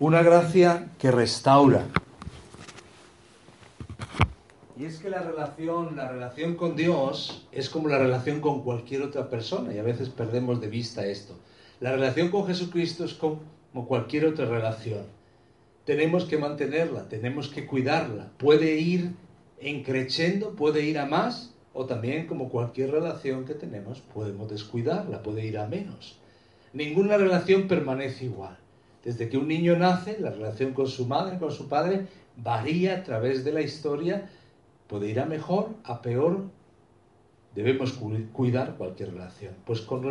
Una gracia que restaura. Y es que la relación, la relación con Dios es como la relación con cualquier otra persona y a veces perdemos de vista esto. La relación con Jesucristo es como cualquier otra relación. Tenemos que mantenerla, tenemos que cuidarla. Puede ir encrechendo, puede ir a más o también como cualquier relación que tenemos podemos descuidarla, puede ir a menos. Ninguna relación permanece igual. Desde que un niño nace, la relación con su madre, con su padre, varía a través de la historia, puede ir a mejor, a peor. Debemos cuidar cualquier relación. Pues con,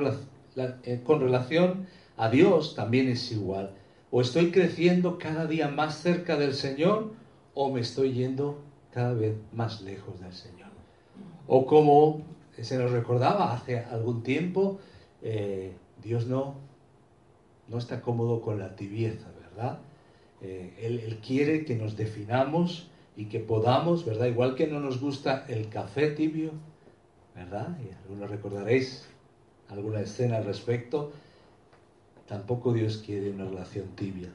eh, con relación a Dios también es igual. O estoy creciendo cada día más cerca del Señor o me estoy yendo cada vez más lejos del Señor. O como se nos recordaba hace algún tiempo, eh, Dios no no está cómodo con la tibieza, ¿verdad? Eh, él, quiere que nos definamos y que podamos, ¿verdad? Igual que no nos gusta el café tibio, ¿verdad? Y algunos recordaréis alguna escena al respecto. Tampoco Dios quiere una relación tibia,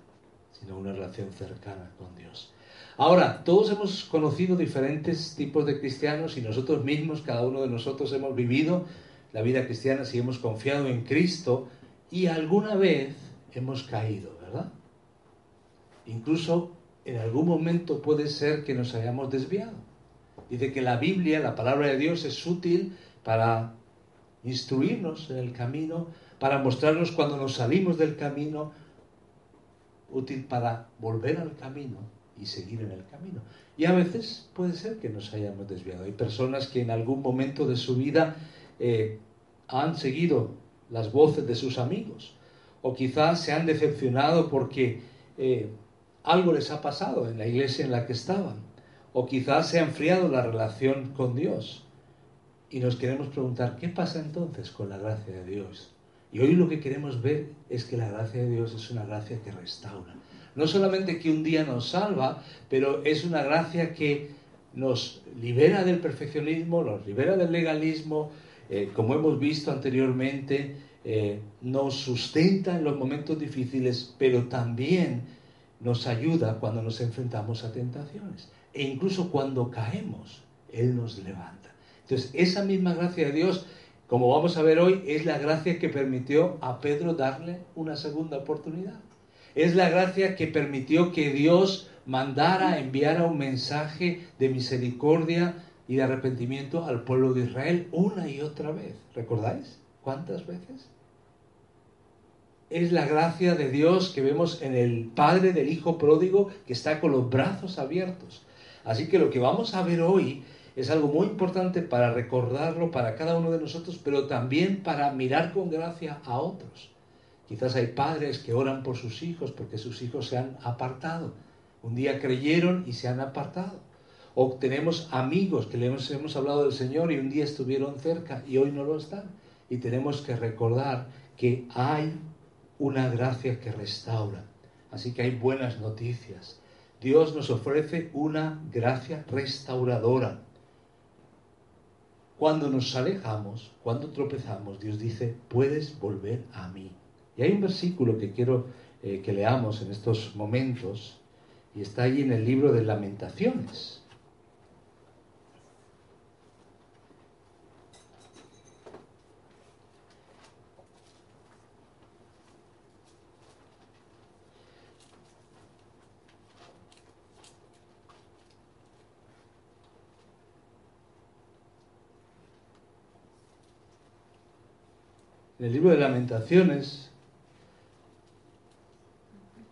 sino una relación cercana con Dios. Ahora, todos hemos conocido diferentes tipos de cristianos y nosotros mismos, cada uno de nosotros hemos vivido la vida cristiana si hemos confiado en Cristo, y alguna vez hemos caído, ¿verdad? Incluso en algún momento puede ser que nos hayamos desviado. Dice que la Biblia, la palabra de Dios, es útil para instruirnos en el camino, para mostrarnos cuando nos salimos del camino, útil para volver al camino y seguir en el camino. Y a veces puede ser que nos hayamos desviado. Hay personas que en algún momento de su vida eh, han seguido las voces de sus amigos. O quizás se han decepcionado porque eh, algo les ha pasado en la iglesia en la que estaban. O quizás se ha enfriado la relación con Dios. Y nos queremos preguntar, ¿qué pasa entonces con la gracia de Dios? Y hoy lo que queremos ver es que la gracia de Dios es una gracia que restaura. No solamente que un día nos salva, pero es una gracia que nos libera del perfeccionismo, nos libera del legalismo, eh, como hemos visto anteriormente, eh, nos sustenta en los momentos difíciles, pero también nos ayuda cuando nos enfrentamos a tentaciones. E incluso cuando caemos, Él nos levanta. Entonces, esa misma gracia de Dios, como vamos a ver hoy, es la gracia que permitió a Pedro darle una segunda oportunidad. Es la gracia que permitió que Dios mandara, enviara un mensaje de misericordia y de arrepentimiento al pueblo de Israel una y otra vez. ¿Recordáis? ¿Cuántas veces? Es la gracia de Dios que vemos en el Padre del Hijo pródigo que está con los brazos abiertos. Así que lo que vamos a ver hoy es algo muy importante para recordarlo para cada uno de nosotros, pero también para mirar con gracia a otros. Quizás hay padres que oran por sus hijos porque sus hijos se han apartado. Un día creyeron y se han apartado. O tenemos amigos que les hemos hablado del Señor y un día estuvieron cerca y hoy no lo están. Y tenemos que recordar que hay una gracia que restaura. Así que hay buenas noticias. Dios nos ofrece una gracia restauradora. Cuando nos alejamos, cuando tropezamos, Dios dice, puedes volver a mí. Y hay un versículo que quiero eh, que leamos en estos momentos, y está ahí en el libro de lamentaciones. En el libro de lamentaciones,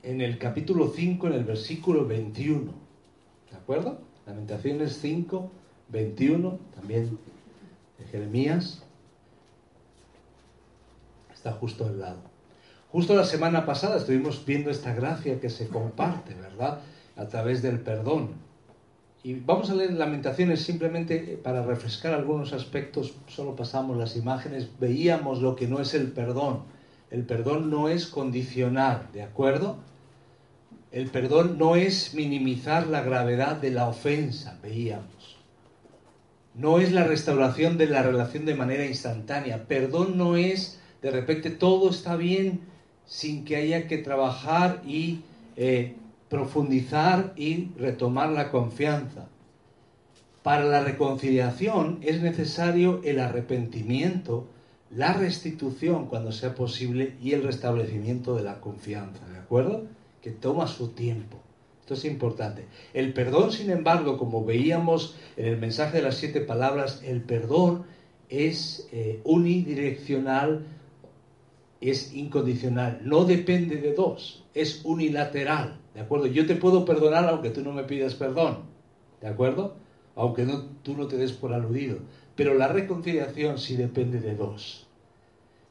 en el capítulo 5, en el versículo 21. ¿De acuerdo? Lamentaciones 5, 21, también de Jeremías. Está justo al lado. Justo la semana pasada estuvimos viendo esta gracia que se comparte, ¿verdad? A través del perdón. Y vamos a leer Lamentaciones simplemente para refrescar algunos aspectos. Solo pasamos las imágenes, veíamos lo que no es el perdón. El perdón no es condicionar, ¿de acuerdo? El perdón no es minimizar la gravedad de la ofensa, veíamos. No es la restauración de la relación de manera instantánea. Perdón no es de repente todo está bien sin que haya que trabajar y eh, profundizar y retomar la confianza. Para la reconciliación es necesario el arrepentimiento, la restitución cuando sea posible y el restablecimiento de la confianza, ¿de acuerdo? Que toma su tiempo. Esto es importante. El perdón, sin embargo, como veíamos en el mensaje de las siete palabras, el perdón es eh, unidireccional, es incondicional, no depende de dos, es unilateral, ¿de acuerdo? Yo te puedo perdonar aunque tú no me pidas perdón, ¿de acuerdo? Aunque no, tú no te des por aludido, pero la reconciliación sí depende de dos.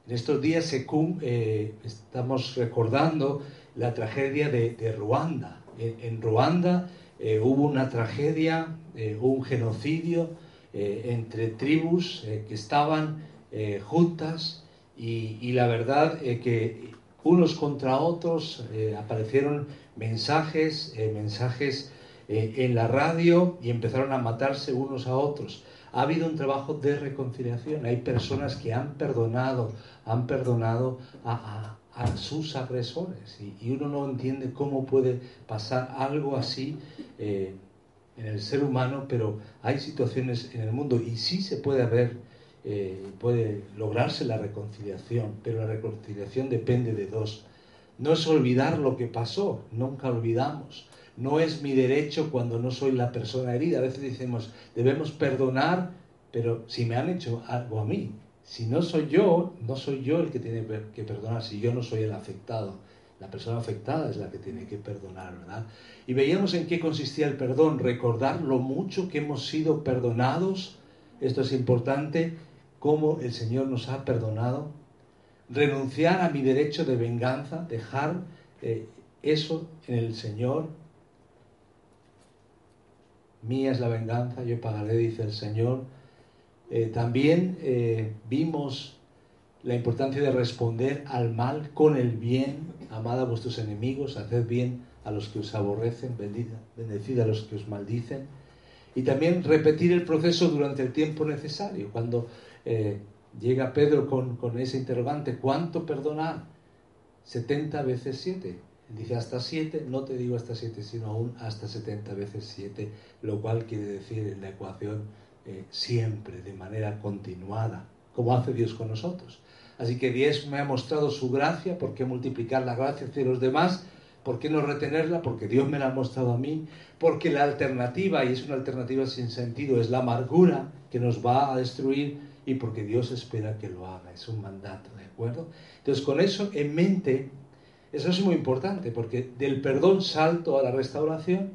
En estos días se, eh, estamos recordando la tragedia de, Ruanda. En, Ruanda eh, hubo una tragedia, eh, un genocidio entre tribus que estaban juntas y, la verdad que unos contra otros eh, aparecieron mensajes, eh, mensajes eh, en la radio y empezaron a matarse unos a otros. Ha habido un trabajo de reconciliación. Hay personas que han perdonado, han perdonado a, sus agresores y, y, uno no entiende cómo puede pasar algo así en el ser humano, pero hay situaciones en el mundo y sí se puede haber eh, puede lograrse la reconciliación, pero la reconciliación depende de dos. No es olvidar lo que pasó, nunca olvidamos. No es mi derecho cuando no soy la persona herida. A veces decimos, debemos perdonar, pero si me han hecho algo a mí, si no soy yo, no soy yo el que tiene que perdonar, si yo no soy el afectado. La persona afectada es la que tiene que perdonar, ¿verdad? Y veíamos en qué consistía el perdón, recordar lo mucho que hemos sido perdonados, esto es importante, cómo el Señor nos ha perdonado, renunciar a mi derecho de venganza, dejar eh, eso en el Señor. Mía es la venganza, yo pagaré, dice el Señor. Eh, también eh, vimos la importancia de responder al mal con el bien. Amad a vuestros enemigos, haced bien a los que os aborrecen, bendecid a los que os maldicen. Y también repetir el proceso durante el tiempo necesario. Cuando eh, llega Pedro con, ese interrogante, ¿cuánto perdonar? 70 veces 7. Dice hasta 7, no te digo hasta 7, sino aún hasta 70 veces 7, lo cual quiere decir en la ecuación eh, siempre, de manera continuada, como hace Dios con nosotros. Así que Dios me ha mostrado su gracia, ¿por qué multiplicar la gracia hacia los demás? ¿Por qué no retenerla? Porque Dios me la ha mostrado a mí. Porque la alternativa, y es una alternativa sin sentido, es la amargura que nos va a destruir y porque Dios espera que lo haga. Es un mandato, ¿de acuerdo? Entonces, con eso en mente, eso es muy importante, porque del perdón salto a la restauración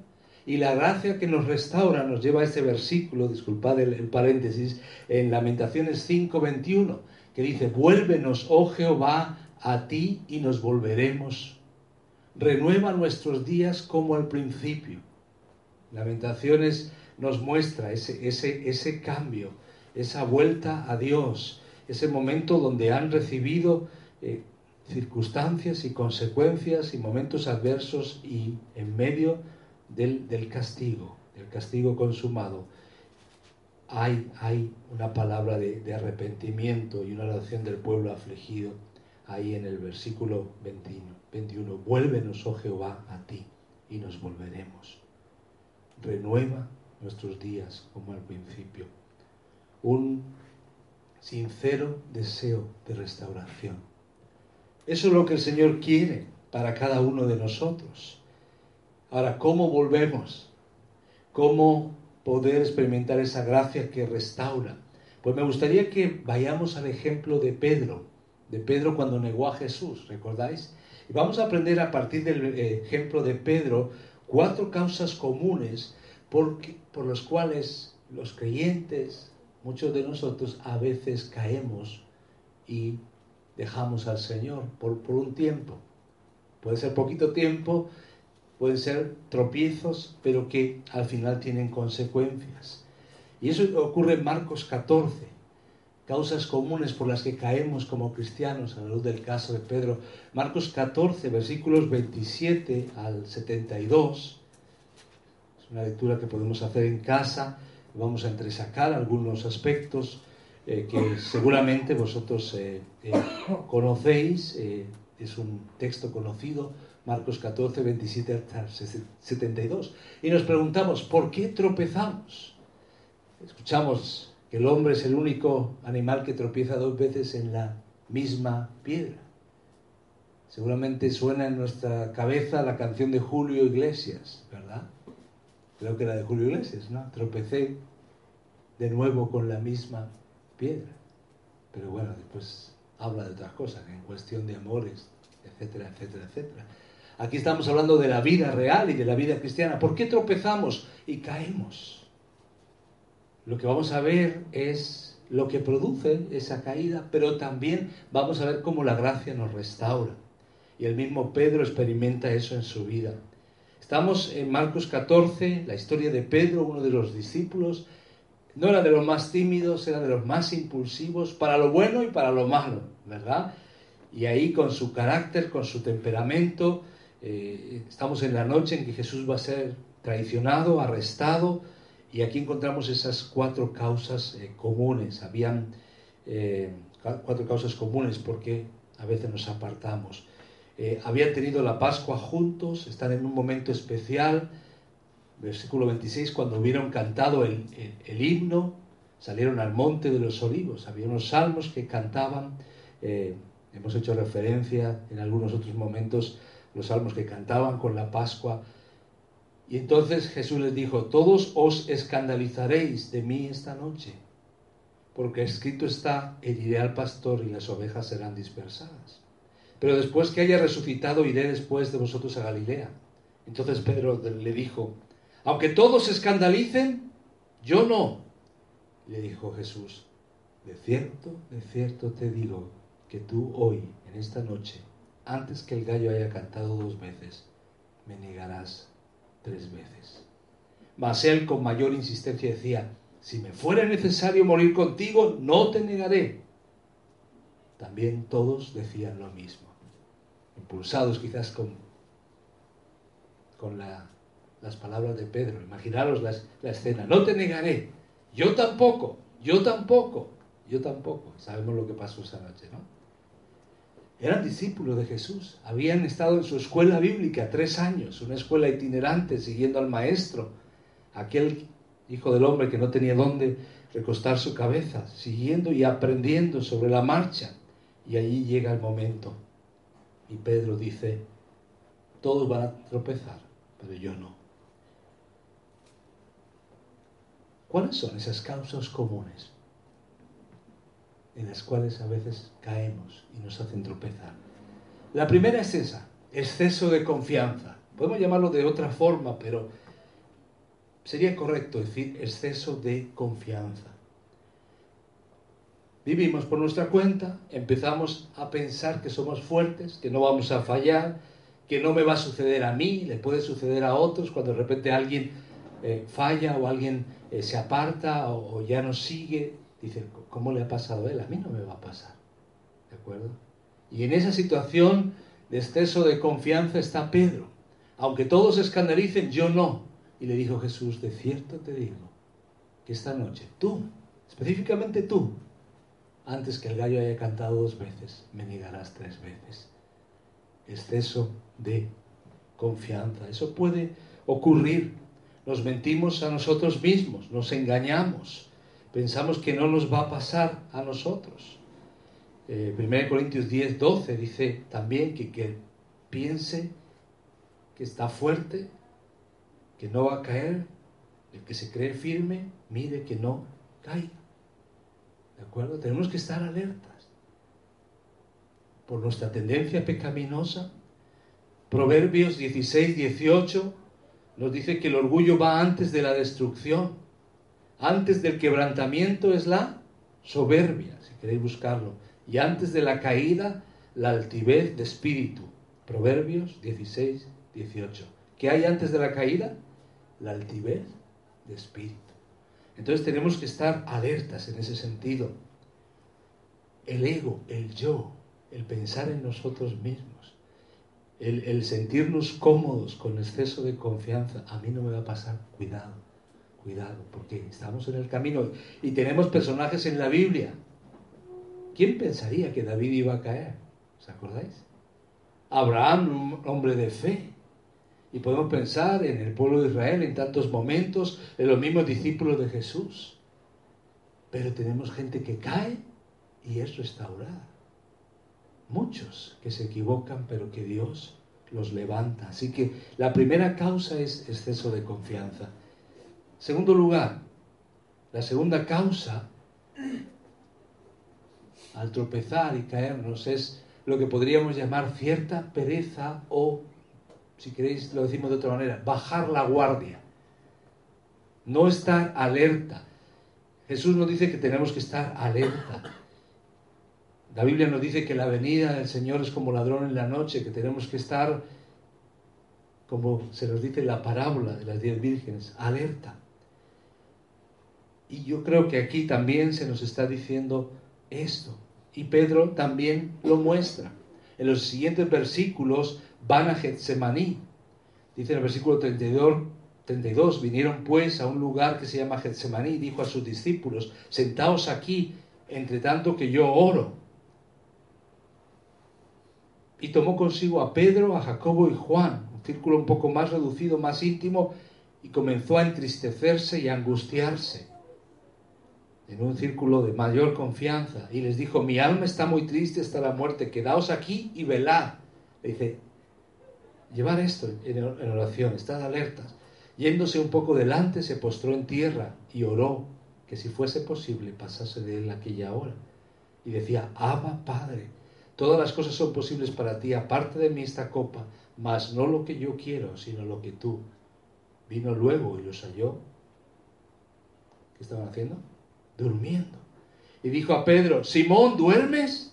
y la gracia que nos restaura nos lleva a este versículo, disculpad el, paréntesis, en Lamentaciones 5:21, que dice, vuélvenos, oh Jehová, a ti y nos volveremos. Renueva nuestros días como al principio. Lamentaciones nos muestra ese, ese, ese cambio esa vuelta a Dios, ese momento donde han recibido eh, circunstancias y consecuencias y momentos adversos y en medio del, castigo, del castigo consumado, hay, hay una palabra de, arrepentimiento y una oración del pueblo afligido ahí en el versículo 21, 21. Vuélvenos, oh Jehová, a ti y nos volveremos. Renueva nuestros días como al principio un sincero deseo de restauración. Eso es lo que el Señor quiere para cada uno de nosotros. Ahora, ¿cómo volvemos? ¿Cómo poder experimentar esa gracia que restaura? Pues me gustaría que vayamos al ejemplo de Pedro, de Pedro cuando negó a Jesús, ¿recordáis? Y vamos a aprender a partir del eh, ejemplo de Pedro cuatro causas comunes por, por las cuales los creyentes, muchos de nosotros a veces caemos y dejamos al Señor por, por un tiempo. Puede ser poquito tiempo, pueden ser tropiezos, pero que al final tienen consecuencias. Y eso ocurre en Marcos 14 causas comunes por las que caemos como cristianos a la luz del caso de Pedro. Marcos 14, versículos 27 al 72. Es una lectura que podemos hacer en casa. Vamos a entresacar algunos aspectos eh, que seguramente vosotros eh, eh, conocéis. es un texto conocido, Marcos 14, 27 al 72. Y nos preguntamos, ¿por qué tropezamos? Escuchamos el hombre es el único animal que tropieza dos veces en la misma piedra. Seguramente suena en nuestra cabeza la canción de Julio Iglesias, ¿verdad? Creo que era de Julio Iglesias, ¿no? Tropecé de nuevo con la misma piedra. Pero bueno, después habla de otras cosas, en cuestión de amores, etcétera, etcétera, etcétera. Aquí estamos hablando de la vida real y de la vida cristiana. ¿Por qué tropezamos y caemos? lo que vamos a ver es lo que produce esa caída, pero también vamos a ver cómo la gracia nos restaura. Y el mismo Pedro experimenta eso en su vida. Estamos en Marcos 14, la historia de Pedro, uno de los discípulos. No era de los más tímidos, era de los más impulsivos, para lo bueno y para lo malo, ¿verdad? Y ahí con su carácter, con su temperamento, eh, estamos en la noche en que Jesús va a ser traicionado, arrestado, y aquí encontramos esas cuatro causas eh, comunes. Habían eh, cuatro causas comunes porque a veces nos apartamos. Eh, habían tenido la Pascua juntos, están en un momento especial. Versículo 26, cuando hubieron cantado el, el, himno, salieron al monte de los olivos. Había unos salmos que cantaban. hemos hecho referencia en algunos otros momentos los salmos que cantaban con la Pascua y entonces Jesús les dijo, todos os escandalizaréis de mí esta noche, porque escrito está, heriré al pastor y las ovejas serán dispersadas. Pero después que haya resucitado, iré después de vosotros a Galilea. Entonces Pedro le dijo, aunque todos se escandalicen, yo no. Le dijo Jesús, de cierto, de cierto te digo que tú hoy, en esta noche, antes que el gallo haya cantado dos veces, me negarás tres veces. Mas él con mayor insistencia decía, si me fuera necesario morir contigo, no te negaré. También todos decían lo mismo, impulsados quizás con, con las palabras de Pedro. Imaginaros la, la escena, no te negaré, yo tampoco, yo tampoco, yo tampoco. Sabemos lo que pasó esa noche, ¿no? Eran discípulos de Jesús, habían estado en su escuela bíblica tres años, una escuela itinerante, siguiendo al maestro, aquel hijo del hombre que no tenía dónde recostar su cabeza, siguiendo y aprendiendo sobre la marcha. Y allí llega el momento. Y Pedro dice, todos van a tropezar, pero yo no. ¿Cuáles son esas causas comunes? en las cuales a veces caemos y nos hacen tropezar. La primera es esa, exceso de confianza. Podemos llamarlo de otra forma, pero sería correcto decir exceso de confianza. Vivimos por nuestra cuenta, empezamos a pensar que somos fuertes, que no vamos a fallar, que no me va a suceder a mí, le puede suceder a otros cuando de repente alguien eh, falla o alguien eh, se aparta o, o ya no sigue. Dice, ¿cómo le ha pasado a él? A mí no me va a pasar. ¿De acuerdo? Y en esa situación de exceso de confianza está Pedro. Aunque todos escandalicen, yo no. Y le dijo Jesús, de cierto te digo, que esta noche tú, específicamente tú, antes que el gallo haya cantado dos veces, me negarás tres veces. Exceso de confianza. Eso puede ocurrir. Nos mentimos a nosotros mismos, nos engañamos pensamos que no nos va a pasar a nosotros. Eh, 1 Corintios 10, 12 dice también que, que piense que está fuerte, que no va a caer, el que se cree firme, mire que no caiga. ¿De acuerdo? Tenemos que estar alertas por nuestra tendencia pecaminosa. Proverbios 16, 18 nos dice que el orgullo va antes de la destrucción antes del quebrantamiento es la soberbia, si queréis buscarlo y antes de la caída, la altivez de espíritu. Proverbios 16, 18. ¿Qué hay antes de la caída? La altivez de espíritu. Entonces tenemos que estar alertas en ese sentido. El ego, el yo, el pensar en nosotros mismos, el, sentirnos cómodos con exceso de confianza, a mí no me va a pasar, cuidado Cuidado, porque estamos en el camino y tenemos personajes en la Biblia. ¿Quién pensaría que David iba a caer? ¿Os acordáis? Abraham, un hombre de fe. Y podemos pensar en el pueblo de Israel en tantos momentos, en los mismos discípulos de Jesús. Pero tenemos gente que cae y es restaurada. Muchos que se equivocan, pero que Dios los levanta. Así que la primera causa es exceso de confianza. Segundo lugar, la segunda causa al tropezar y caernos es lo que podríamos llamar cierta pereza o, si queréis lo decimos de otra manera, bajar la guardia. No estar alerta. Jesús nos dice que tenemos que estar alerta. La Biblia nos dice que la venida del Señor es como ladrón en la noche, que tenemos que estar, como se nos dice en la parábola de las diez vírgenes, alerta. Y yo creo que aquí también se nos está diciendo esto. Y Pedro también lo muestra. En los siguientes versículos van a Getsemaní. Dice en el versículo 32, 32, vinieron pues a un lugar que se llama Getsemaní dijo a sus discípulos, sentaos aquí, entre tanto que yo oro. Y tomó consigo a Pedro, a Jacobo y Juan, un círculo un poco más reducido, más íntimo, y comenzó a entristecerse y angustiarse en un círculo de mayor confianza y les dijo, mi alma está muy triste hasta la muerte, quedaos aquí y velad. Le dice, llevar esto en oración, estad alertas. Yéndose un poco delante, se postró en tierra y oró que si fuese posible pasase de él aquella hora. Y decía, Abba Padre, todas las cosas son posibles para ti, aparte de mí esta copa, mas no lo que yo quiero, sino lo que tú. Vino luego y los halló. ¿Qué estaban haciendo? durmiendo. Y dijo a Pedro, Simón, ¿duermes?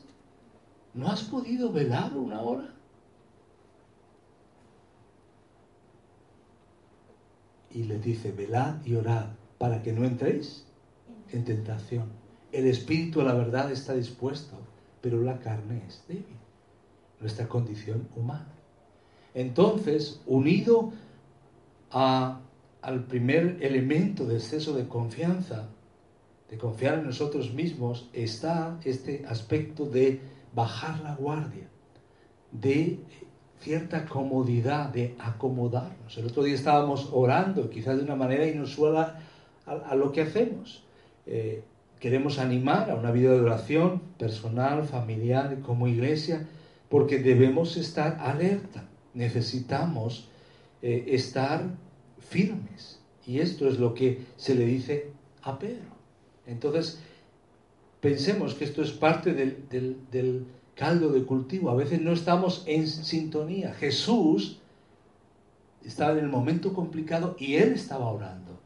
¿No has podido velar una hora? Y le dice, velad y orad para que no entréis en tentación. El espíritu a la verdad está dispuesto, pero la carne es débil. Nuestra condición humana. Entonces, unido a, al primer elemento de exceso de confianza, de confiar en nosotros mismos, está este aspecto de bajar la guardia, de cierta comodidad, de acomodarnos. El otro día estábamos orando, quizás de una manera inusual a, lo que hacemos. Eh, queremos animar a una vida de oración personal, familiar, como iglesia, porque debemos estar alerta, necesitamos eh, estar firmes. Y esto es lo que se le dice a Pedro. Entonces, pensemos que esto es parte del, caldo de cultivo. A veces no estamos en sintonía. Jesús estaba en el momento complicado y él estaba orando.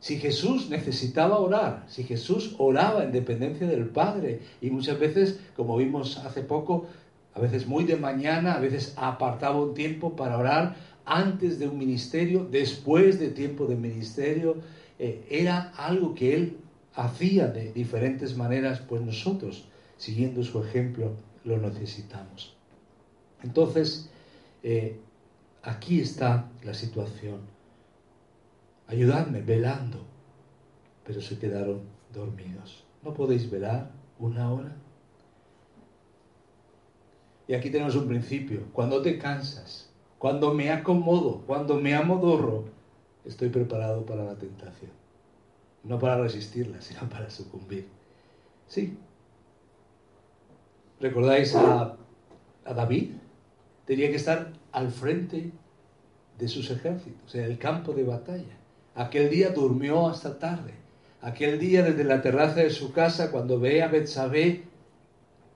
Si Jesús necesitaba orar, si Jesús oraba en dependencia del Padre, y muchas veces, como vimos hace poco, a veces muy de mañana, a veces apartaba un tiempo para orar antes de un ministerio, después de tiempo de ministerio, eh, era algo que él hacía de diferentes maneras, pues nosotros, siguiendo su ejemplo, lo necesitamos. Entonces, eh, aquí está la situación. Ayudadme velando, pero se quedaron dormidos. ¿No podéis velar una hora? Y aquí tenemos un principio. Cuando te cansas, cuando me acomodo, cuando me amodorro, estoy preparado para la tentación no para resistirla, sino para sucumbir. Sí. ¿Recordáis a, David? Tenía que estar al frente de sus ejércitos, en el campo de batalla. Aquel día durmió hasta tarde. Aquel día desde la terraza de su casa, cuando ve a Betsabé,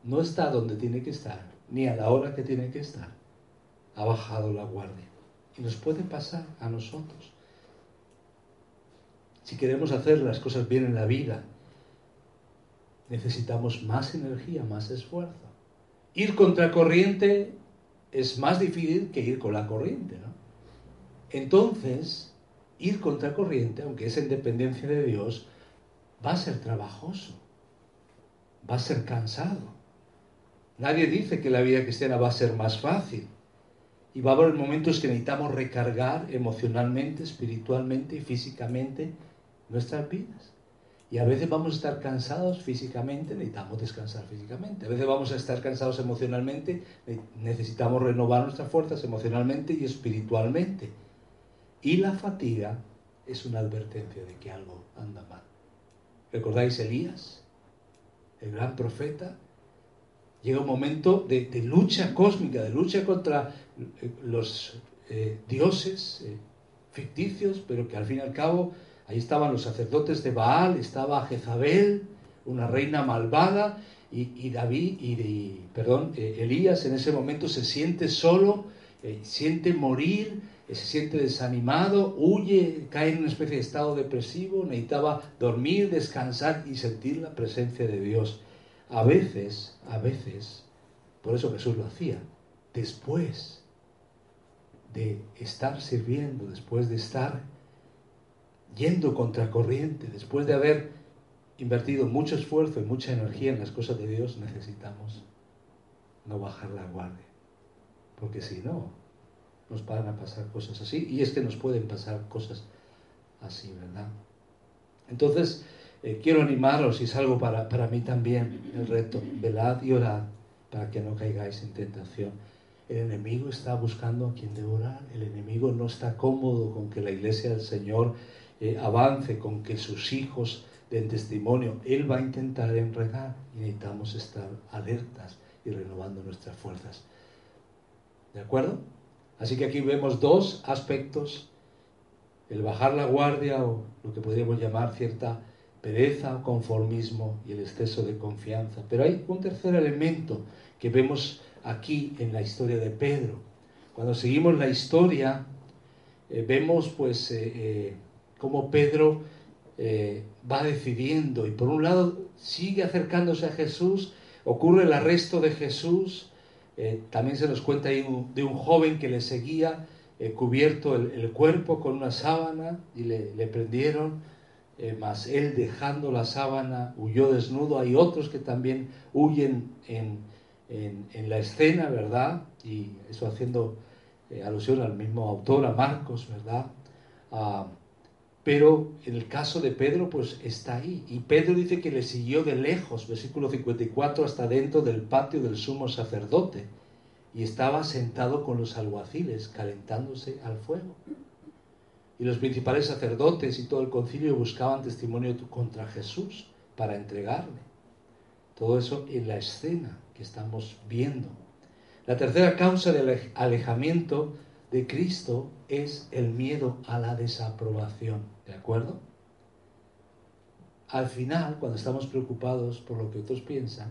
no está donde tiene que estar, ni a la hora que tiene que estar. Ha bajado la guardia. Y nos puede pasar a nosotros si queremos hacer las cosas bien en la vida, necesitamos más energía, más esfuerzo. Ir contra corriente es más difícil que ir con la corriente, ¿no? Entonces, ir contra corriente, aunque es en dependencia de Dios, va a ser trabajoso, va a ser cansado. Nadie dice que la vida cristiana va a ser más fácil. Y va a haber momentos que necesitamos recargar emocionalmente, espiritualmente y físicamente nuestras vidas. Y a veces vamos a estar cansados físicamente, necesitamos descansar físicamente. A veces vamos a estar cansados emocionalmente, necesitamos renovar nuestras fuerzas emocionalmente y espiritualmente. Y la fatiga es una advertencia de que algo anda mal. ¿Recordáis Elías? El gran profeta. Llega un momento de, lucha cósmica, de lucha contra eh, los eh, dioses eh, ficticios, pero que al fin y al cabo ahí estaban los sacerdotes de Baal, estaba Jezabel, una reina malvada, y, David, y, perdón, Elías en ese momento se siente solo, siente morir, se siente desanimado, huye, cae en una especie de estado depresivo, necesitaba dormir, descansar y sentir la presencia de Dios. A veces, a veces, por eso Jesús lo hacía, después de estar sirviendo, después de estar yendo contra corriente, después de haber invertido mucho esfuerzo y mucha energía en las cosas de Dios, necesitamos no bajar la guardia. Porque si no, nos van a pasar cosas así. Y es que nos pueden pasar cosas así, ¿verdad? Entonces, eh, quiero animaros, y es algo para, para mí también, el reto, velad y orad para que no caigáis en tentación. El enemigo está buscando a quien devorar, el enemigo no está cómodo con que la iglesia del Señor eh, avance, con que sus hijos den testimonio. Él va a intentar enredar y necesitamos estar alertas y renovando nuestras fuerzas. ¿De acuerdo? Así que aquí vemos dos aspectos, el bajar la guardia o lo que podríamos llamar cierta pereza, conformismo y el exceso de confianza. Pero hay un tercer elemento que vemos aquí en la historia de Pedro. Cuando seguimos la historia, eh, vemos pues eh, eh, cómo Pedro va decidiendo y por un lado sigue acercándose a Jesús, ocurre el arresto de Jesús, eh, también se nos cuenta ahí de un joven que le seguía, eh, cubierto el, cuerpo con una sábana y le, prendieron, eh, mas él dejando la sábana huyó desnudo. Hay otros que también huyen en, la escena, ¿verdad? Y eso haciendo alusión al mismo autor, a Marcos, ¿verdad? Pero en el caso de Pedro, pues está ahí. Y Pedro dice que le siguió de lejos, versículo 54, hasta dentro del patio del sumo sacerdote. Y estaba sentado con los alguaciles, calentándose al fuego. Y los principales sacerdotes y todo el concilio buscaban testimonio contra Jesús para entregarle. Todo eso en la escena que estamos viendo. La tercera causa del alejamiento de Cristo es el miedo a la desaprobación. ¿De acuerdo? Al final, cuando estamos preocupados por lo que otros piensan,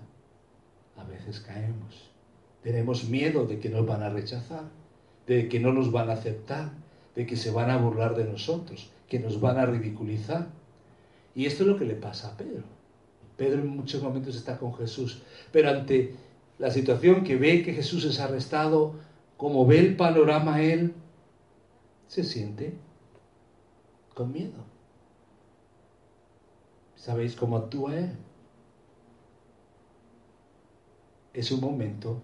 a veces caemos. Tenemos miedo de que nos van a rechazar, de que no nos van a aceptar, de que se van a burlar de nosotros, que nos van a ridiculizar. Y esto es lo que le pasa a Pedro. Pedro en muchos momentos está con Jesús, pero ante la situación que ve que Jesús es arrestado, como ve el panorama él, se siente con miedo. ¿Sabéis cómo actúa Él? Es un momento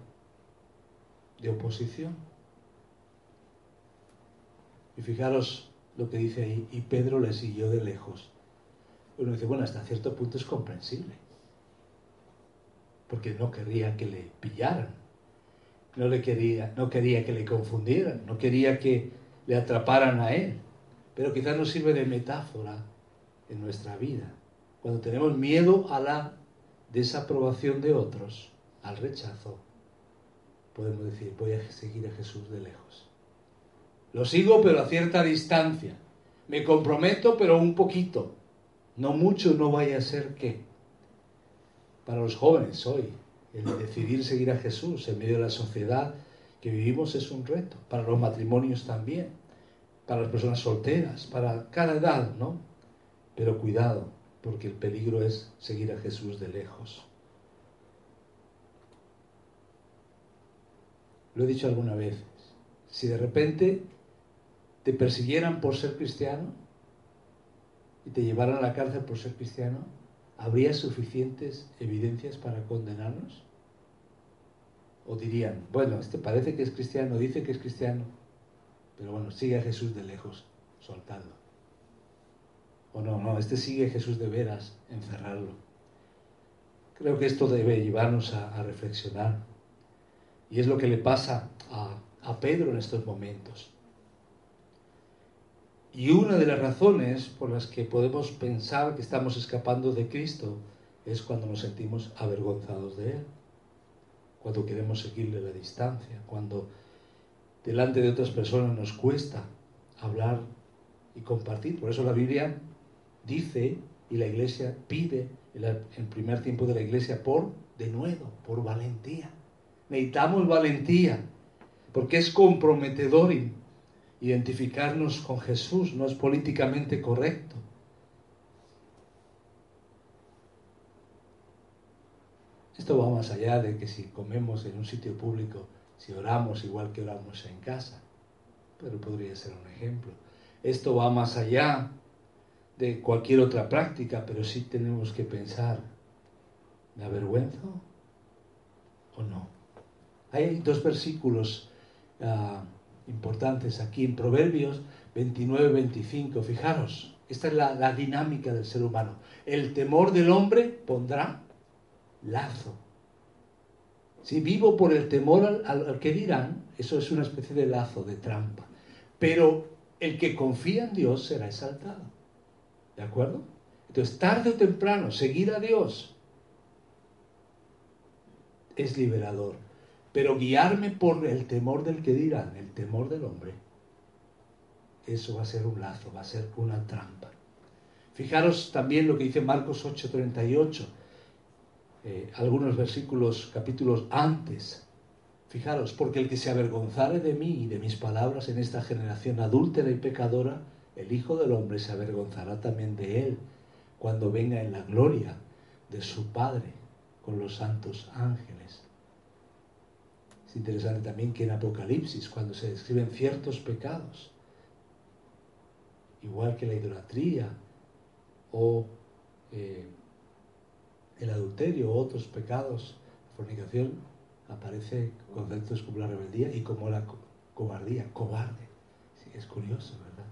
de oposición. Y fijaros lo que dice ahí, y Pedro le siguió de lejos. Uno dice, bueno, hasta cierto punto es comprensible, porque no quería que le pillaran, no, le quería, no quería que le confundieran, no quería que le atraparan a él pero quizás nos sirve de metáfora en nuestra vida. Cuando tenemos miedo a la desaprobación de otros, al rechazo, podemos decir, voy a seguir a Jesús de lejos. Lo sigo, pero a cierta distancia. Me comprometo, pero un poquito. No mucho, no vaya a ser que. Para los jóvenes hoy, el decidir seguir a Jesús en medio de la sociedad que vivimos es un reto. Para los matrimonios también para las personas solteras, para cada edad, ¿no? Pero cuidado, porque el peligro es seguir a Jesús de lejos. Lo he dicho alguna vez, si de repente te persiguieran por ser cristiano y te llevaran a la cárcel por ser cristiano, ¿habría suficientes evidencias para condenarnos? ¿O dirían, bueno, este parece que es cristiano, dice que es cristiano, pero bueno, sigue a Jesús de lejos, soltando. O no, no, este sigue a Jesús de veras, encerrarlo. Creo que esto debe llevarnos a, reflexionar. Y es lo que le pasa a, a Pedro en estos momentos. Y una de las razones por las que podemos pensar que estamos escapando de Cristo es cuando nos sentimos avergonzados de Él, cuando queremos seguirle la distancia, cuando delante de otras personas nos cuesta hablar y compartir. Por eso la Biblia dice y la iglesia pide el primer tiempo de la iglesia por de nuevo, por valentía. Necesitamos valentía, porque es comprometedor identificarnos con Jesús, no es políticamente correcto. Esto va más allá de que si comemos en un sitio público, si oramos igual que oramos en casa, pero podría ser un ejemplo. Esto va más allá de cualquier otra práctica, pero sí tenemos que pensar, ¿me avergüenzo o no? Hay dos versículos ah, importantes aquí en Proverbios 29-25. Fijaros, esta es la, dinámica del ser humano. El temor del hombre pondrá lazo. Si vivo por el temor al, al, que dirán, eso es una especie de lazo, de trampa. Pero el que confía en Dios será exaltado. ¿De acuerdo? Entonces, tarde o temprano, seguir a Dios es liberador. Pero guiarme por el temor del que dirán, el temor del hombre, eso va a ser un lazo, va a ser una trampa. Fijaros también lo que dice Marcos 8:38, eh, algunos versículos, capítulos antes. Fijaros, porque el que se avergonzare de mí y de mis palabras en esta generación adúltera y pecadora, el Hijo del Hombre se avergonzará también de él cuando venga en la gloria de su Padre con los santos ángeles. Es interesante también que en Apocalipsis, cuando se describen ciertos pecados, igual que la idolatría o eh, el adulterio o otros pecados, la fornicación, aparece conceptos como la rebeldía y como la cobardía, cobarde. es curioso, ¿verdad?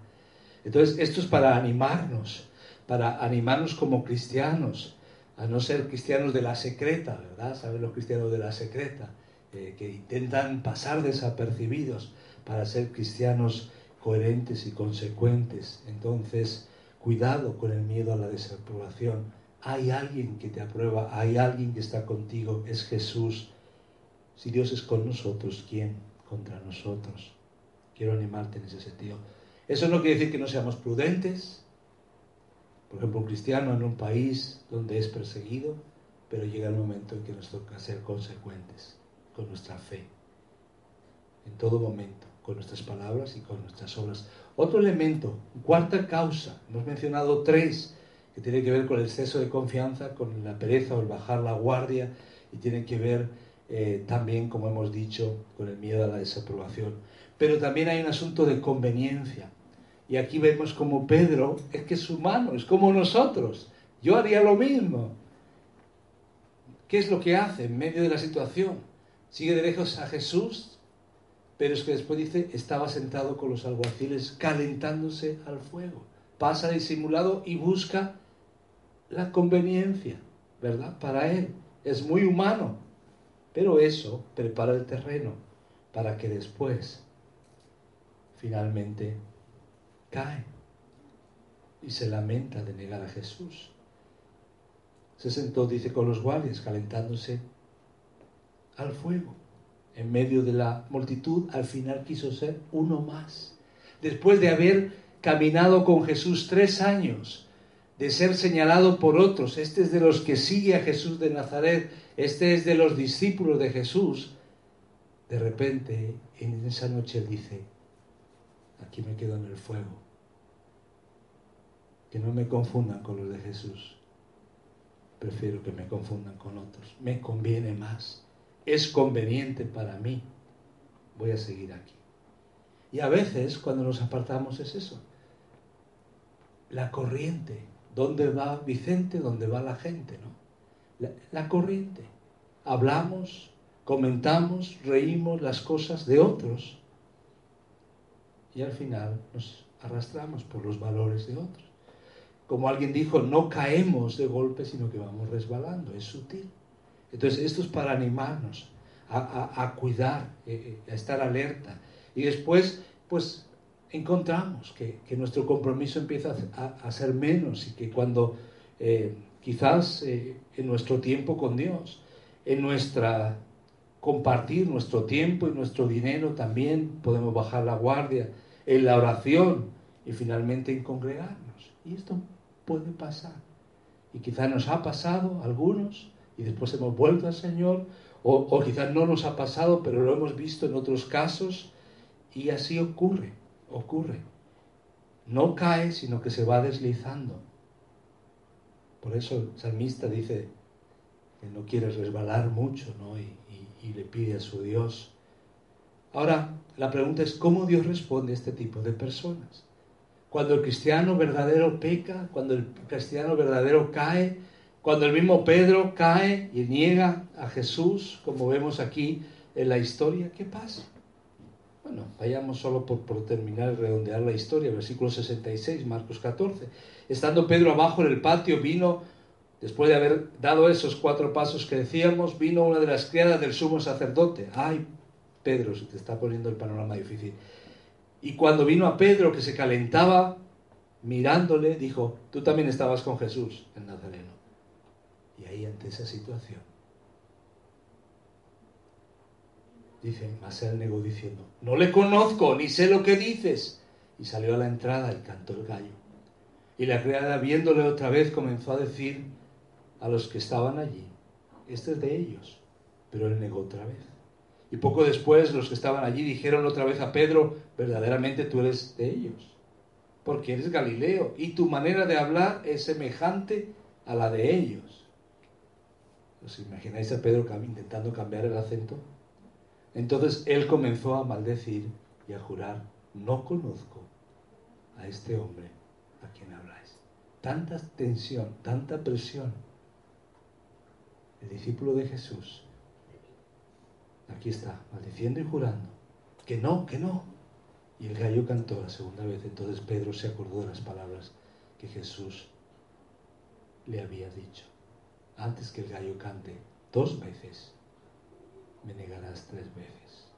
Entonces, esto es para animarnos, para animarnos como cristianos, a no ser cristianos de la secreta, ¿verdad? ¿Saben los cristianos de la secreta? Eh, que intentan pasar desapercibidos para ser cristianos coherentes y consecuentes. Entonces, cuidado con el miedo a la desaprobación. Hay alguien que te aprueba, hay alguien que está contigo, es Jesús. Si Dios es con nosotros, ¿quién contra nosotros? Quiero animarte en ese sentido. Eso no quiere decir que no seamos prudentes. Por ejemplo, un cristiano en un país donde es perseguido, pero llega el momento en que nos toca ser consecuentes con nuestra fe, en todo momento, con nuestras palabras y con nuestras obras. Otro elemento, cuarta causa, hemos mencionado tres, que tiene que ver con el exceso de confianza, con la pereza o el bajar la guardia, y tiene que ver eh, también, como hemos dicho, con el miedo a la desaprobación. Pero también hay un asunto de conveniencia. Y aquí vemos como Pedro es que es humano, es como nosotros. Yo haría lo mismo. ¿Qué es lo que hace en medio de la situación? Sigue de lejos a Jesús, pero es que después dice, estaba sentado con los alguaciles calentándose al fuego. Pasa disimulado y busca la conveniencia, ¿verdad? Para él. Es muy humano. Pero eso prepara el terreno para que después, finalmente, cae y se lamenta de negar a Jesús. Se sentó, dice, con los guardias, calentándose al fuego. En medio de la multitud, al final quiso ser uno más. Después de haber caminado con Jesús tres años, de ser señalado por otros, este es de los que sigue a Jesús de Nazaret, este es de los discípulos de Jesús, de repente en esa noche dice, aquí me quedo en el fuego, que no me confundan con los de Jesús, prefiero que me confundan con otros. Me conviene más. Es conveniente para mí. Voy a seguir aquí. Y a veces cuando nos apartamos es eso. La corriente. ¿Dónde va Vicente? ¿Dónde va la gente? ¿no? La, corriente. Hablamos, comentamos, reímos las cosas de otros. Y al final nos arrastramos por los valores de otros. Como alguien dijo, no caemos de golpe, sino que vamos resbalando. Es sutil. Entonces, esto es para animarnos a, cuidar, eh, eh, a estar alerta. Y después, pues, encontramos que, nuestro compromiso empieza a, ser menos y que cuando eh, quizás en nuestro tiempo con Dios, en nuestra compartir nuestro tiempo y nuestro dinero también podemos bajar la guardia, en la oración y finalmente en congregarnos. Y esto puede pasar. Y quizás nos ha pasado a algunos y después hemos vuelto al Señor, o quizás no nos ha pasado, pero lo hemos visto en otros casos, y así ocurre, ocurre. No cae, sino que se va deslizando. Por eso el salmista dice que no quiere resbalar mucho, ¿no? Y, y le pide a su Dios. Ahora, la pregunta es, ¿cómo Dios responde a este tipo de personas? Cuando el cristiano verdadero peca, cuando el cristiano verdadero cae, cuando el mismo Pedro cae y niega a Jesús, como vemos aquí en la historia, ¿qué pasa? Bueno, vayamos solo por, terminar y redondear la historia, versículo 66, Marcos 14. Estando Pedro abajo en el patio, vino, después de haber dado esos cuatro pasos que decíamos, vino una de las criadas del sumo sacerdote. Ay, Pedro, se te está poniendo el panorama difícil. Y cuando vino a Pedro, que se calentaba, mirándole, dijo, tú también estabas con Jesús, el Nazareno. Y ahí ante esa situación, dice, más él negó diciendo, no le conozco, ni sé lo que dices. Y salió a la entrada y cantó el gallo. Y la criada, viéndole otra vez, comenzó a decir a los que estaban allí, este es de ellos. Pero él negó otra vez. Y poco después los que estaban allí dijeron otra vez a Pedro, verdaderamente tú eres de ellos, porque eres Galileo y tu manera de hablar es semejante a la de ellos. ¿Os imagináis a Pedro intentando cambiar el acento? Entonces él comenzó a maldecir y a jurar, no conozco a este hombre a quien habláis. Tanta tensión, tanta presión. El discípulo de Jesús, aquí está, maldiciendo y jurando, que no, que no. Y el gallo cantó la segunda vez, entonces Pedro se acordó de las palabras que Jesús le había dicho antes que el gallo cante dos veces, me negarás tres veces.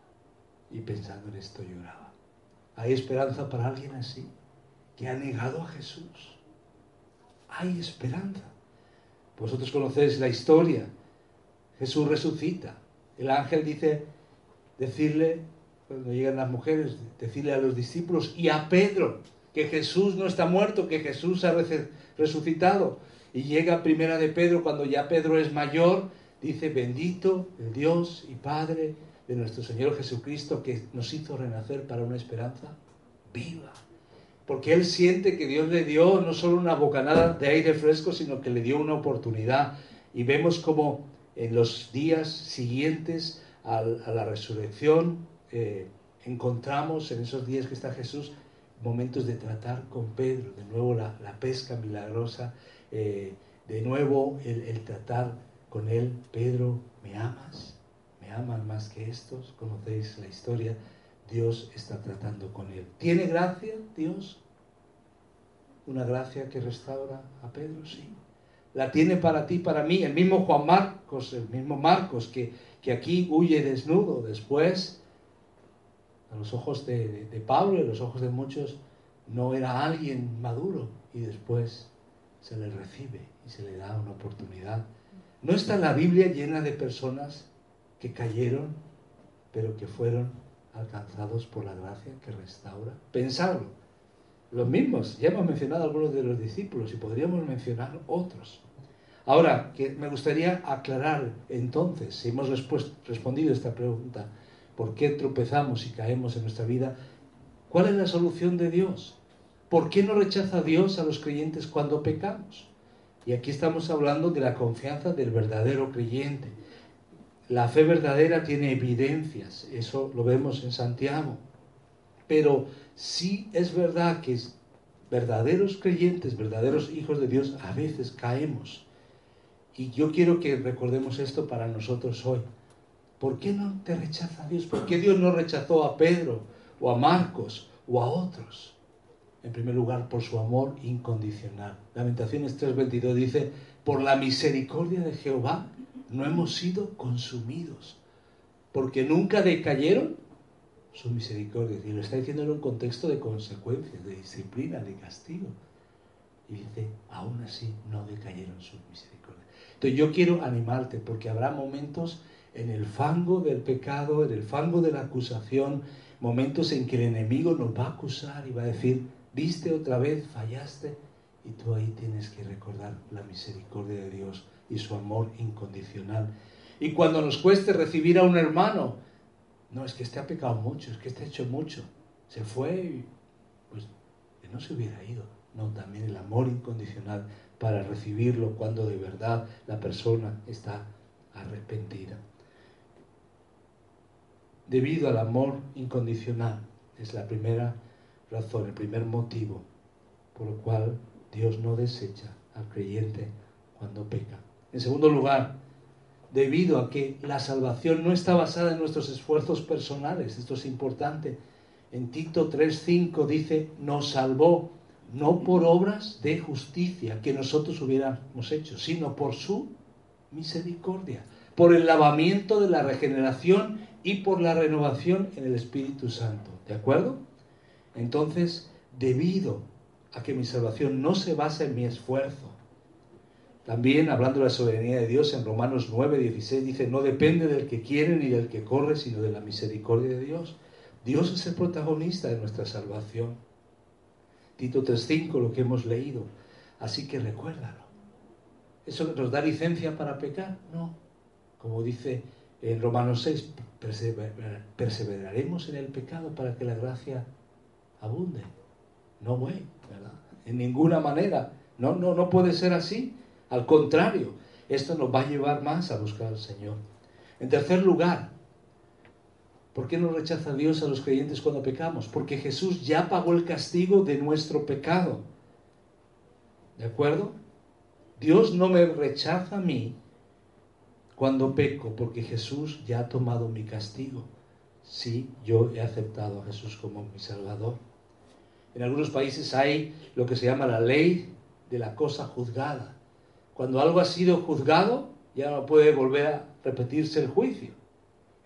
Y pensando en esto lloraba. ¿Hay esperanza para alguien así? Que ha negado a Jesús. Hay esperanza. Vosotros conocéis la historia. Jesús resucita. El ángel dice, decirle, cuando llegan las mujeres, decirle a los discípulos y a Pedro que Jesús no está muerto, que Jesús ha resucitado. Y llega primera de Pedro, cuando ya Pedro es mayor, dice, bendito el Dios y Padre de nuestro Señor Jesucristo, que nos hizo renacer para una esperanza viva. Porque él siente que Dios le dio no solo una bocanada de aire fresco, sino que le dio una oportunidad. Y vemos como en los días siguientes a, la resurrección eh, encontramos en esos días que está Jesús momentos de tratar con Pedro, de nuevo la, pesca milagrosa eh, de nuevo el, tratar con él, Pedro, ¿me amas? ¿Me aman más que estos? Conocéis la historia, Dios está tratando con él. ¿Tiene gracia Dios? ¿Una gracia que restaura a Pedro? Sí. La tiene para ti, para mí. El mismo Juan Marcos, el mismo Marcos que, que aquí huye desnudo después, a los ojos de, de Pablo y a los ojos de muchos, no era alguien maduro y después se le recibe y se le da una oportunidad. ¿No está la Biblia llena de personas que cayeron, pero que fueron alcanzados por la gracia que restaura? Pensarlo. Los mismos, ya hemos mencionado algunos de los discípulos y podríamos mencionar otros. Ahora, que me gustaría aclarar entonces, si hemos respondido esta pregunta, ¿por qué tropezamos y caemos en nuestra vida? ¿Cuál es la solución de Dios? ¿Por qué no rechaza Dios a los creyentes cuando pecamos? Y aquí estamos hablando de la confianza del verdadero creyente. La fe verdadera tiene evidencias, eso lo vemos en Santiago. Pero sí es verdad que verdaderos creyentes, verdaderos hijos de Dios, a veces caemos. Y yo quiero que recordemos esto para nosotros hoy. ¿Por qué no te rechaza Dios? ¿Por qué Dios no rechazó a Pedro o a Marcos o a otros? En primer lugar, por su amor incondicional. Lamentaciones 3:22 dice, por la misericordia de Jehová no hemos sido consumidos, porque nunca decayeron su misericordia. Y lo está diciendo en un contexto de consecuencias, de disciplina, de castigo. Y dice, aún así no decayeron su misericordia. Entonces yo quiero animarte, porque habrá momentos en el fango del pecado, en el fango de la acusación, momentos en que el enemigo nos va a acusar y va a decir, viste otra vez, fallaste, y tú ahí tienes que recordar la misericordia de Dios y su amor incondicional. Y cuando nos cueste recibir a un hermano, no, es que este ha pecado mucho, es que este ha hecho mucho, se fue y pues que no se hubiera ido. No, también el amor incondicional para recibirlo cuando de verdad la persona está arrepentida. Debido al amor incondicional, es la primera razón, el primer motivo por el cual Dios no desecha al creyente cuando peca. En segundo lugar, debido a que la salvación no está basada en nuestros esfuerzos personales, esto es importante. En Tito 3:5 dice, nos salvó no por obras de justicia que nosotros hubiéramos hecho, sino por su misericordia, por el lavamiento de la regeneración y por la renovación en el Espíritu Santo. ¿De acuerdo? Entonces, debido a que mi salvación no se basa en mi esfuerzo, también hablando de la soberanía de Dios en Romanos 9, 16 dice, no depende del que quiere ni del que corre, sino de la misericordia de Dios. Dios es el protagonista de nuestra salvación. Tito 3.5, lo que hemos leído. Así que recuérdalo. ¿Eso nos da licencia para pecar? No. Como dice en Romanos 6, perseveraremos en el pecado para que la gracia abunde. No, güey, ¿verdad? En ninguna manera. No, no, no puede ser así. Al contrario, esto nos va a llevar más a buscar al Señor. En tercer lugar, ¿por qué nos rechaza Dios a los creyentes cuando pecamos? Porque Jesús ya pagó el castigo de nuestro pecado. ¿De acuerdo? Dios no me rechaza a mí cuando peco, porque Jesús ya ha tomado mi castigo. Sí, yo he aceptado a Jesús como mi Salvador. En algunos países hay lo que se llama la ley de la cosa juzgada. Cuando algo ha sido juzgado, ya no puede volver a repetirse el juicio.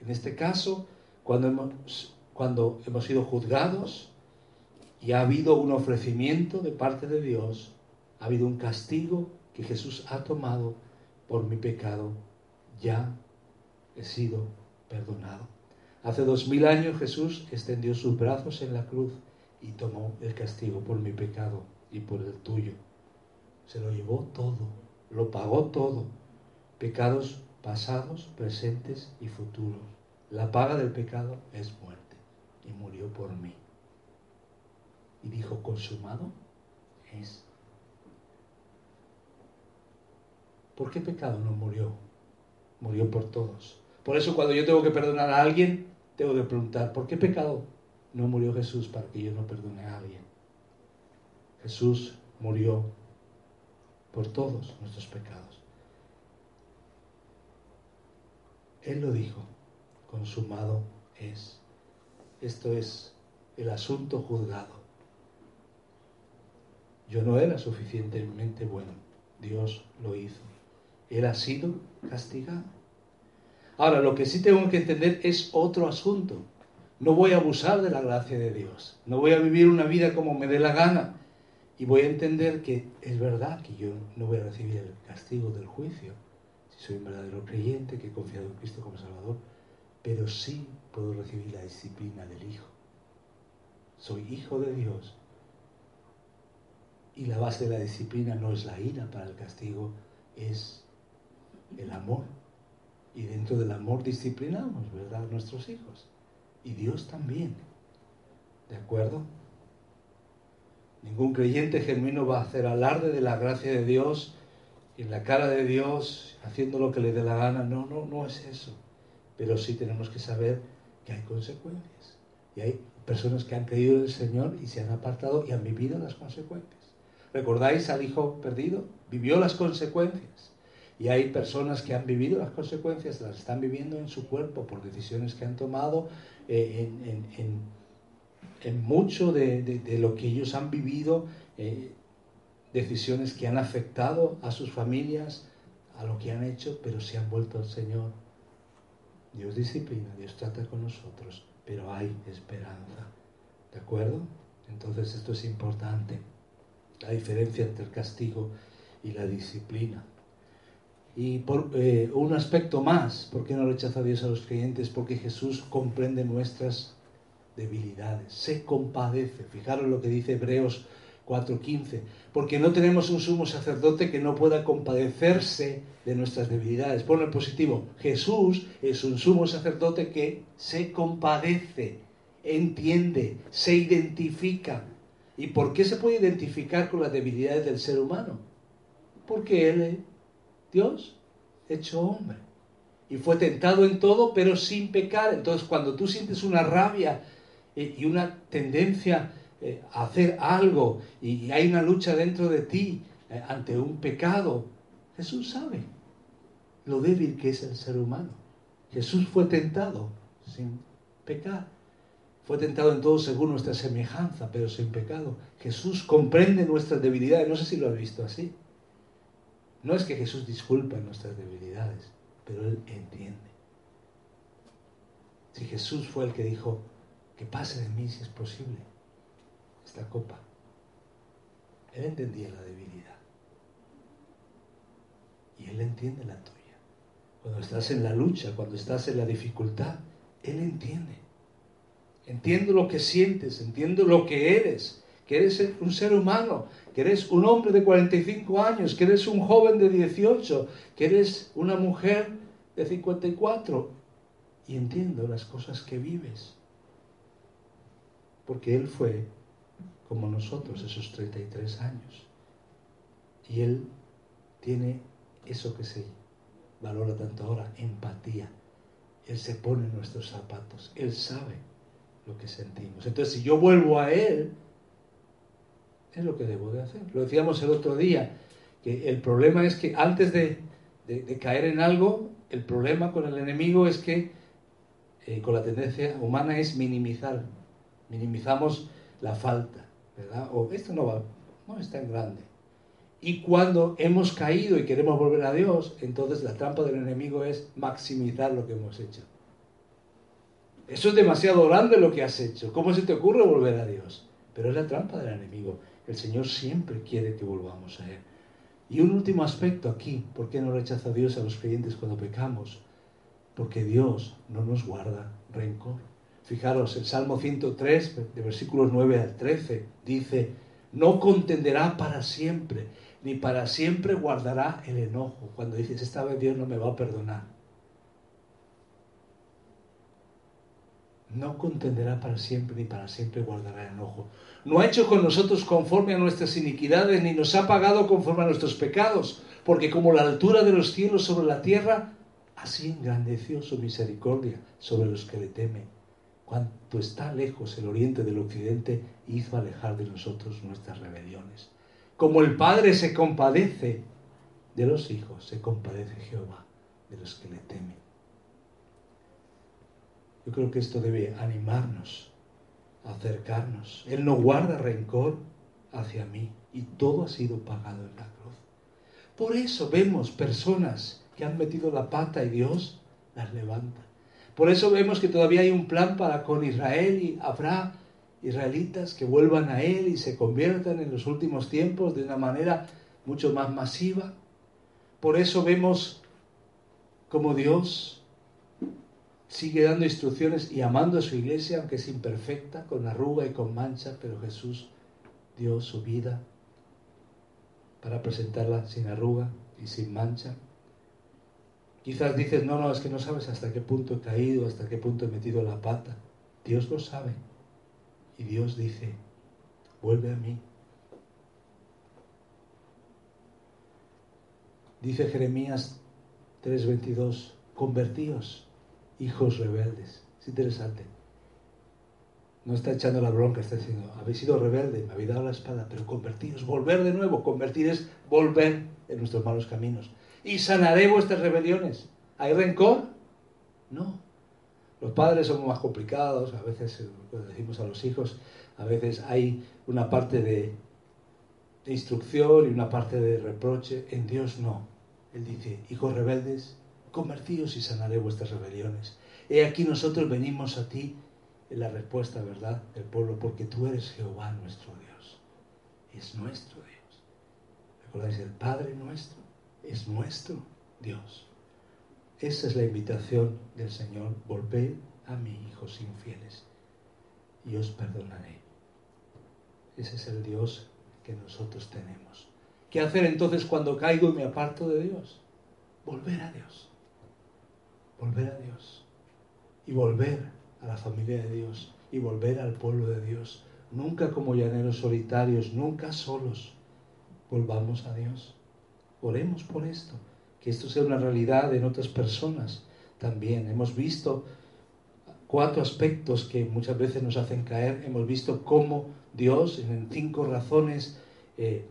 En este caso, cuando hemos, cuando hemos sido juzgados y ha habido un ofrecimiento de parte de Dios, ha habido un castigo que Jesús ha tomado por mi pecado, ya he sido perdonado. Hace dos mil años Jesús extendió sus brazos en la cruz y tomó el castigo por mi pecado y por el tuyo. Se lo llevó todo, lo pagó todo. Pecados pasados, presentes y futuros. La paga del pecado es muerte y murió por mí. Y dijo, consumado es. ¿Por qué pecado no murió? Murió por todos. Por eso cuando yo tengo que perdonar a alguien, tengo que preguntar, ¿por qué pecado no murió Jesús para que yo no perdone a alguien. Jesús murió por todos nuestros pecados. Él lo dijo, consumado es. Esto es el asunto juzgado. Yo no era suficientemente bueno, Dios lo hizo. Él ha sido castigado. Ahora, lo que sí tengo que entender es otro asunto. No voy a abusar de la gracia de Dios. No voy a vivir una vida como me dé la gana. Y voy a entender que es verdad que yo no voy a recibir el castigo del juicio. Si soy un verdadero creyente que he confiado en Cristo como Salvador. Pero sí puedo recibir la disciplina del Hijo. Soy hijo de Dios. Y la base de la disciplina no es la ira para el castigo, es el amor. Y dentro del amor disciplinamos, ¿verdad?, nuestros hijos y Dios también. ¿De acuerdo? Ningún creyente genuino va a hacer alarde de la gracia de Dios en la cara de Dios, haciendo lo que le dé la gana. No, no, no es eso. Pero sí tenemos que saber que hay consecuencias. Y hay personas que han creído en el Señor y se han apartado y han vivido las consecuencias. ¿Recordáis al hijo perdido? Vivió las consecuencias. Y hay personas que han vivido las consecuencias, las están viviendo en su cuerpo por decisiones que han tomado, eh, en, mucho de, lo que ellos han vivido, eh, decisiones que han afectado a sus familias, a lo que han hecho, pero se han vuelto al Señor. Dios disciplina, Dios trata con nosotros, pero hay esperanza. ¿De acuerdo? Entonces esto es importante, la diferencia entre el castigo y la disciplina. Y por eh, un aspecto más, ¿por qué no rechaza Dios a los creyentes? Porque Jesús comprende nuestras debilidades, se compadece. Fijaros lo que dice Hebreos 4:15, porque no tenemos un sumo sacerdote que no pueda compadecerse de nuestras debilidades. Pone el positivo, Jesús es un sumo sacerdote que se compadece, entiende, se identifica. ¿Y por qué se puede identificar con las debilidades del ser humano? Porque Él Dios hecho hombre. Y fue tentado en todo, pero sin pecar. Entonces, cuando tú sientes una rabia eh, y una tendencia eh, a hacer algo y hay una lucha dentro de ti eh, ante un pecado, Jesús sabe lo débil que es el ser humano. Jesús fue tentado sin pecar. Fue tentado en todo según nuestra semejanza, pero sin pecado. Jesús comprende nuestras debilidades. No sé si lo has visto así. No es que Jesús disculpa nuestras debilidades, pero Él entiende. Si Jesús fue el que dijo, que pase de mí si es posible esta copa, Él entendía la debilidad. Y Él entiende la tuya. Cuando estás en la lucha, cuando estás en la dificultad, Él entiende. Entiendo lo que sientes, entiendo lo que eres, que eres un ser humano, que eres un hombre de 45 años, que eres un joven de 18, que eres una mujer de 54. Y entiendo las cosas que vives. Porque Él fue como nosotros esos 33 años. Y Él tiene eso que se valora tanto ahora, empatía. Él se pone en nuestros zapatos. Él sabe lo que sentimos. Entonces, si yo vuelvo a Él, es lo que debo de hacer. Lo decíamos el otro día, que el problema es que antes de, caer en algo, el problema con el enemigo es que eh, con la tendencia humana es minimizar. Minimizamos la falta, ¿verdad? O esto no va, no es tan grande. Y cuando hemos caído y queremos volver a Dios, entonces la trampa del enemigo es maximizar lo que hemos hecho. Eso es demasiado grande lo que has hecho. ¿Cómo se te ocurre volver a Dios? Pero es la trampa del enemigo. El Señor siempre quiere que volvamos a Él. Y un último aspecto aquí, ¿por qué no rechaza Dios a los creyentes cuando pecamos? Porque Dios no nos guarda rencor. Fijaros, el Salmo 103, de versículos 9 al 13, dice, no contenderá para siempre, ni para siempre guardará el enojo. Cuando dices, esta vez Dios no me va a perdonar. No contenderá para siempre ni para siempre guardará enojo. No ha hecho con nosotros conforme a nuestras iniquidades, ni nos ha pagado conforme a nuestros pecados, porque como la altura de los cielos sobre la tierra, así engrandeció su misericordia sobre los que le temen. Cuanto está lejos el oriente del occidente, hizo alejar de nosotros nuestras rebeliones. Como el Padre se compadece de los hijos, se compadece Jehová de los que le temen. Yo creo que esto debe animarnos, acercarnos. Él no guarda rencor hacia mí y todo ha sido pagado en la cruz. Por eso vemos personas que han metido la pata y Dios las levanta. Por eso vemos que todavía hay un plan para con Israel y habrá israelitas que vuelvan a Él y se conviertan en los últimos tiempos de una manera mucho más masiva. Por eso vemos como Dios sigue dando instrucciones y amando a su iglesia, aunque es imperfecta, con arruga y con mancha, pero Jesús dio su vida para presentarla sin arruga y sin mancha. Quizás dices, no, no, es que no sabes hasta qué punto he caído, hasta qué punto he metido la pata. Dios lo sabe. Y Dios dice, vuelve a mí. Dice Jeremías 3:22, convertíos, hijos rebeldes. Es interesante. No está echando la bronca, está diciendo, habéis sido rebelde, me habéis dado la espada, pero convertíos, volver de nuevo. Convertir es volver en nuestros malos caminos. Y sanaré vuestras rebeliones. ¿Hay rencor? No. Los padres somos más complicados, a veces lo decimos a los hijos, a veces hay una parte de instrucción y una parte de reproche. En Dios no. Él dice, hijos rebeldes, convertíos y sanaré vuestras rebeliones. He aquí nosotros venimos a ti en la respuesta, ¿verdad?, del pueblo, porque tú eres Jehová nuestro Dios. Es nuestro Dios. ¿Recordáis? El Padre nuestro es nuestro Dios. Esa es la invitación del Señor. Volved a mí, hijos infieles, y os perdonaré. Ese es el Dios que nosotros tenemos. ¿Qué hacer entonces cuando caigo y me aparto de Dios? Volver a Dios. Volver a Dios. Y volver a la familia de Dios. Y volver al pueblo de Dios. Nunca como llaneros solitarios, nunca solos. Volvamos a Dios. Oremos por esto. Que esto sea una realidad en otras personas también. Hemos visto cuatro aspectos que muchas veces nos hacen caer. Hemos visto cómo Dios en cinco razones eh,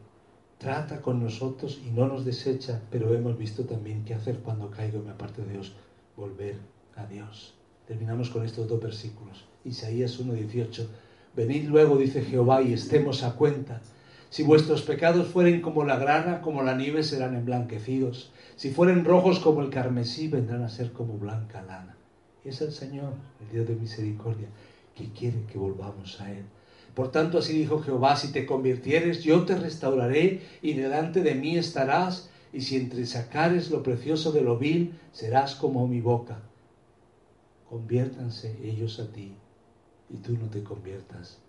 trata con nosotros y no nos desecha, pero hemos visto también qué hacer cuando caigo en me parte de Dios, volver a Dios. Terminamos con estos dos versículos. Isaías 1:18. Venid luego, dice Jehová, y estemos a cuenta. Si vuestros pecados fueren como la grana, como la nieve, serán emblanquecidos. Si fueren rojos como el carmesí, vendrán a ser como blanca lana. Y es el Señor, el Dios de misericordia, que quiere que volvamos a Él. Por tanto, así dijo Jehová, si te convirtieres, yo te restauraré y delante de mí estarás, y si entresacares lo precioso de lo vil, serás como mi boca. Conviértanse ellos a ti, y tú no te conviertas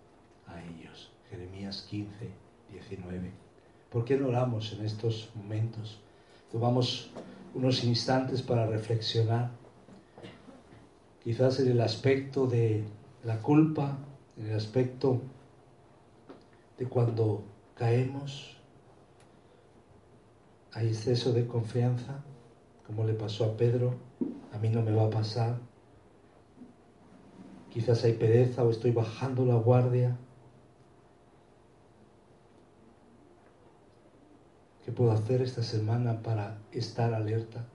a ellos. Jeremías 15, 19. ¿Por qué no oramos en estos momentos? Tomamos unos instantes para reflexionar, quizás en el aspecto de la culpa, en el aspecto de cuando caemos, hay exceso de confianza, como le pasó a Pedro, a mí no me va a pasar. Quizás hay pereza o estoy bajando la guardia. ¿Qué puedo hacer esta semana para estar alerta?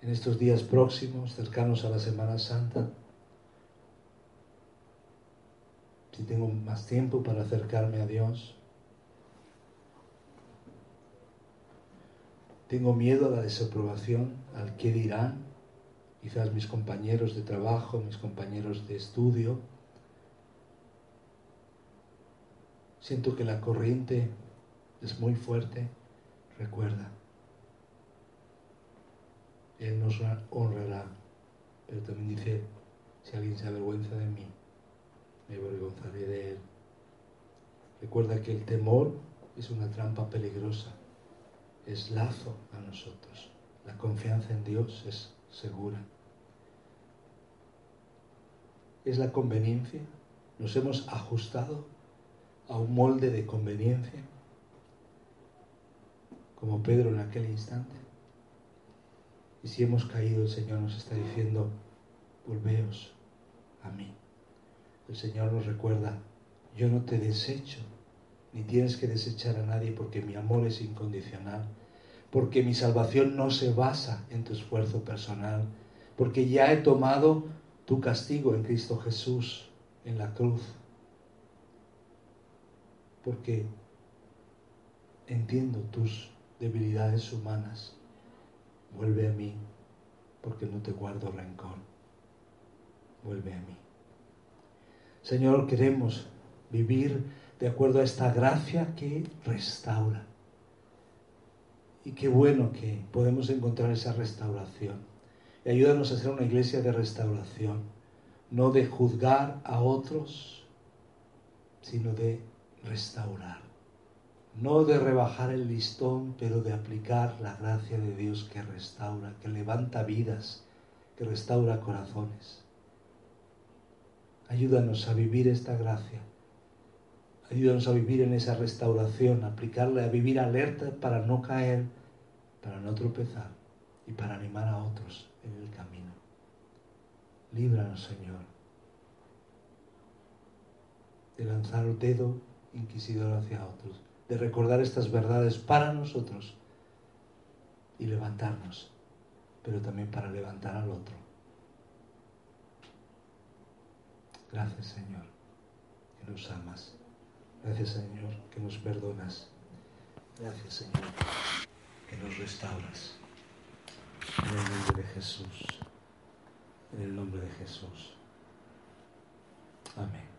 En estos días próximos, cercanos a la Semana Santa, si tengo más tiempo para acercarme a Dios. Tengo miedo a la desaprobación, al qué dirán, quizás mis compañeros de trabajo, mis compañeros de estudio. Siento que la corriente es muy fuerte. Recuerda, Él nos honrará, pero también dice, si alguien se avergüenza de mí, me avergonzaré de él. Recuerda que el temor es una trampa peligrosa, es lazo a nosotros. La confianza en Dios es segura. Es la conveniencia. Nos hemos ajustado a un molde de conveniencia, como Pedro en aquel instante. Y si hemos caído, el Señor nos está diciendo, volveos a mí. El Señor nos recuerda, yo no te desecho, ni tienes que desechar a nadie porque mi amor es incondicional, porque mi salvación no se basa en tu esfuerzo personal, porque ya he tomado tu castigo en Cristo Jesús, en la cruz, porque entiendo tus debilidades humanas. Vuelve a mí, porque no te guardo rencor. Vuelve a mí. Señor, queremos vivir de acuerdo a esta gracia que restaura. Y qué bueno que podemos encontrar esa restauración. Y ayúdanos a ser una iglesia de restauración, no de juzgar a otros, sino de restaurar. No de rebajar el listón, pero de aplicar la gracia de Dios que restaura, que levanta vidas, que restaura corazones. Ayúdanos a vivir esta gracia. Ayúdanos a vivir en esa restauración, aplicarla, a vivir alerta para no caer, para no tropezar y para animar a otros en el camino. Líbranos, Señor, de lanzar el dedo inquisidor hacia otros, de recordar estas verdades para nosotros y levantarnos, pero también para levantar al otro. Gracias, Señor, que nos amas. Gracias, Señor, que nos perdonas. Gracias, Señor, que nos restauras. En el nombre de Jesús. En el nombre de Jesús. Amén.